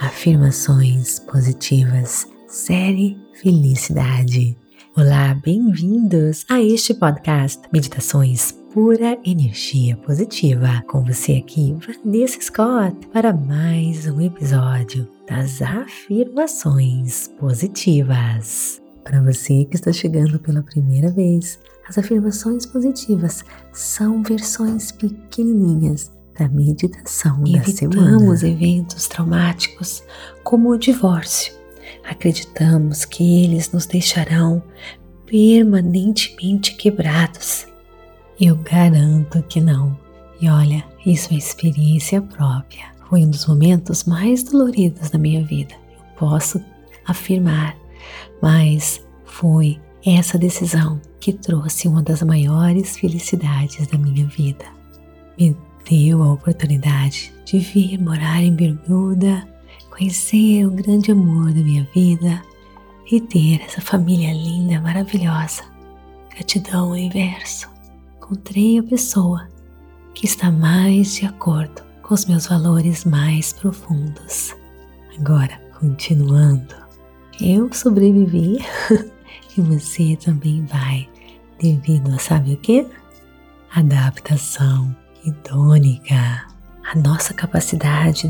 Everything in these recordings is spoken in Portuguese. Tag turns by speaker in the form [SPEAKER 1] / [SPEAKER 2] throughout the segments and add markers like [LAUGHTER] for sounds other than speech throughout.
[SPEAKER 1] Afirmações Positivas, série Felicidade. Olá, bem-vindos a este podcast Meditações Pura Energia Positiva. Com você aqui, Vanessa Scott, para mais um episódio das Afirmações Positivas. Para você que está chegando pela primeira vez, as afirmações positivas são versões pequenininhas da meditação da semana. Evitamos eventos traumáticos como o divórcio. Acreditamos que eles nos deixarão permanentemente quebrados. Eu garanto que não. E olha, isso é experiência própria. Foi um dos momentos mais doloridos da minha vida. Eu posso afirmar, mas foi essa decisão que trouxe uma das maiores felicidades da minha vida. Me deu a oportunidade de vir morar em Bermuda, conhecer o grande amor da minha vida e ter essa família linda, maravilhosa. Gratidão, universo. Encontrei a pessoa que está mais de acordo com os meus valores mais profundos. Agora, continuando, eu sobrevivi [LAUGHS] e você também vai, devido a sabe o que? Adaptação idônica, a nossa capacidade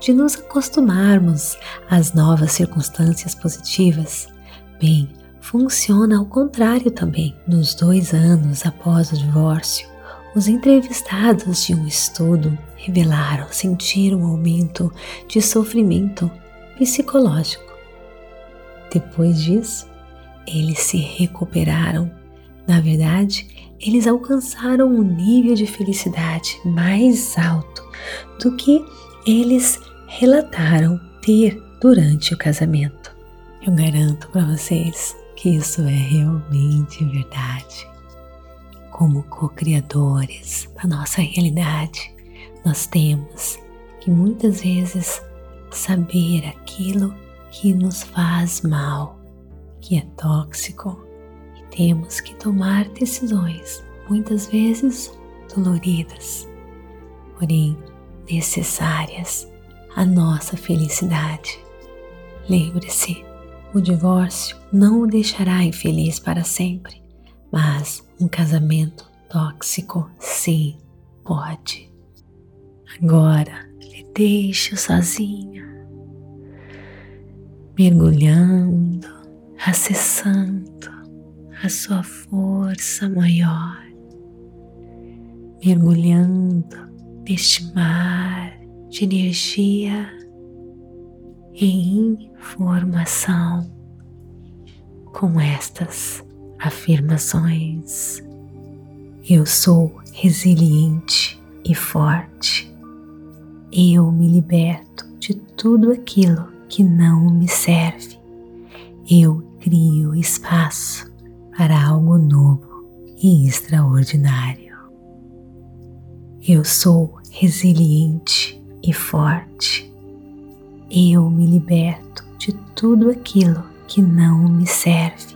[SPEAKER 1] de nos acostumarmos às novas circunstâncias positivas. Bem, funciona ao contrário também. Nos dois anos após o divórcio, os entrevistados de um estudo revelaram sentir um aumento de sofrimento psicológico. Depois disso, eles se recuperaram. Na verdade, eles alcançaram um nível de felicidade mais alto do que eles relataram ter durante o casamento. Eu garanto para vocês que isso é realmente verdade. Como co-criadores da nossa realidade, nós temos que muitas vezes saber aquilo que nos faz mal, que é tóxico, temos que tomar decisões, muitas vezes doloridas, porém necessárias à nossa felicidade. Lembre-se, o divórcio não o deixará infeliz para sempre, mas um casamento tóxico sim pode. Agora lhe deixo sozinho, mergulhando, acessando a sua força maior, mergulhando neste mar de energia e informação com estas afirmações. Eu sou resiliente e forte. Eu me liberto de tudo aquilo que não me serve. Eu crio espaço para algo novo e extraordinário. Eu sou resiliente e forte. Eu me liberto de tudo aquilo que não me serve.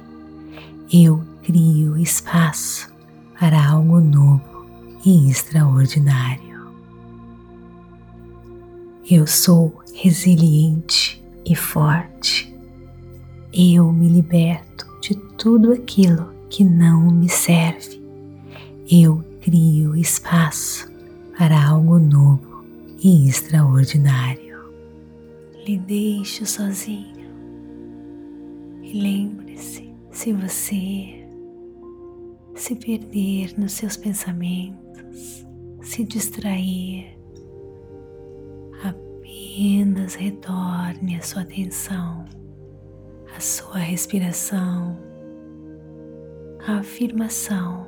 [SPEAKER 1] Eu crio espaço para algo novo e extraordinário. Eu sou resiliente e forte. Eu me liberto de tudo aquilo que não me serve. Eu crio espaço para algo novo e extraordinário. Lhe deixo sozinho e lembre-se: se você se perder nos seus pensamentos, se distrair, apenas retorne a sua atenção a sua respiração, a afirmação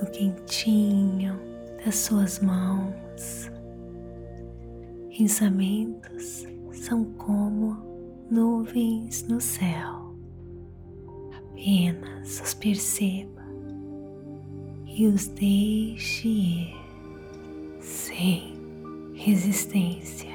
[SPEAKER 1] no quentinho das suas mãos. Pensamentos são como nuvens no céu. Apenas os perceba e os deixe ir sem resistência.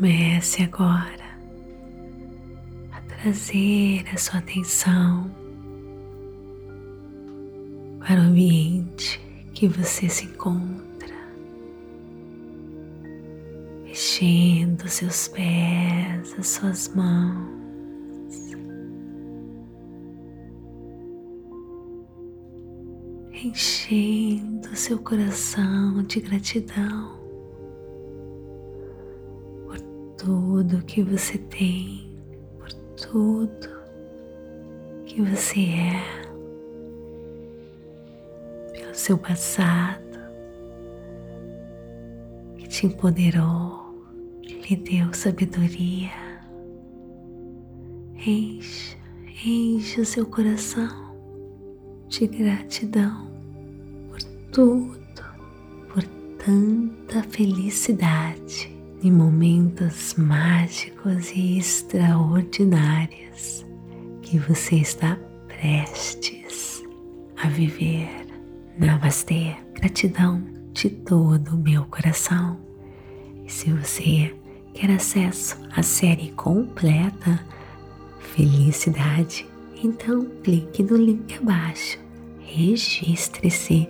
[SPEAKER 1] Comece agora a trazer a sua atenção para o ambiente que você se encontra, mexendo seus pés, as suas mãos. Enchendo seu coração de gratidão tudo que você tem, por tudo que você é seu passado, que te empoderou, que lhe deu sabedoria. Encha, encha o seu coração de gratidão por tudo, por tanta felicidade em momentos mágicos e extraordinários que você está prestes a viver. Namastê, gratidão de todo o meu coração. E se você quer acesso à série completa, felicidade, então clique no link abaixo, registre-se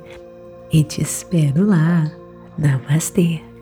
[SPEAKER 1] e te espero lá. Namastê,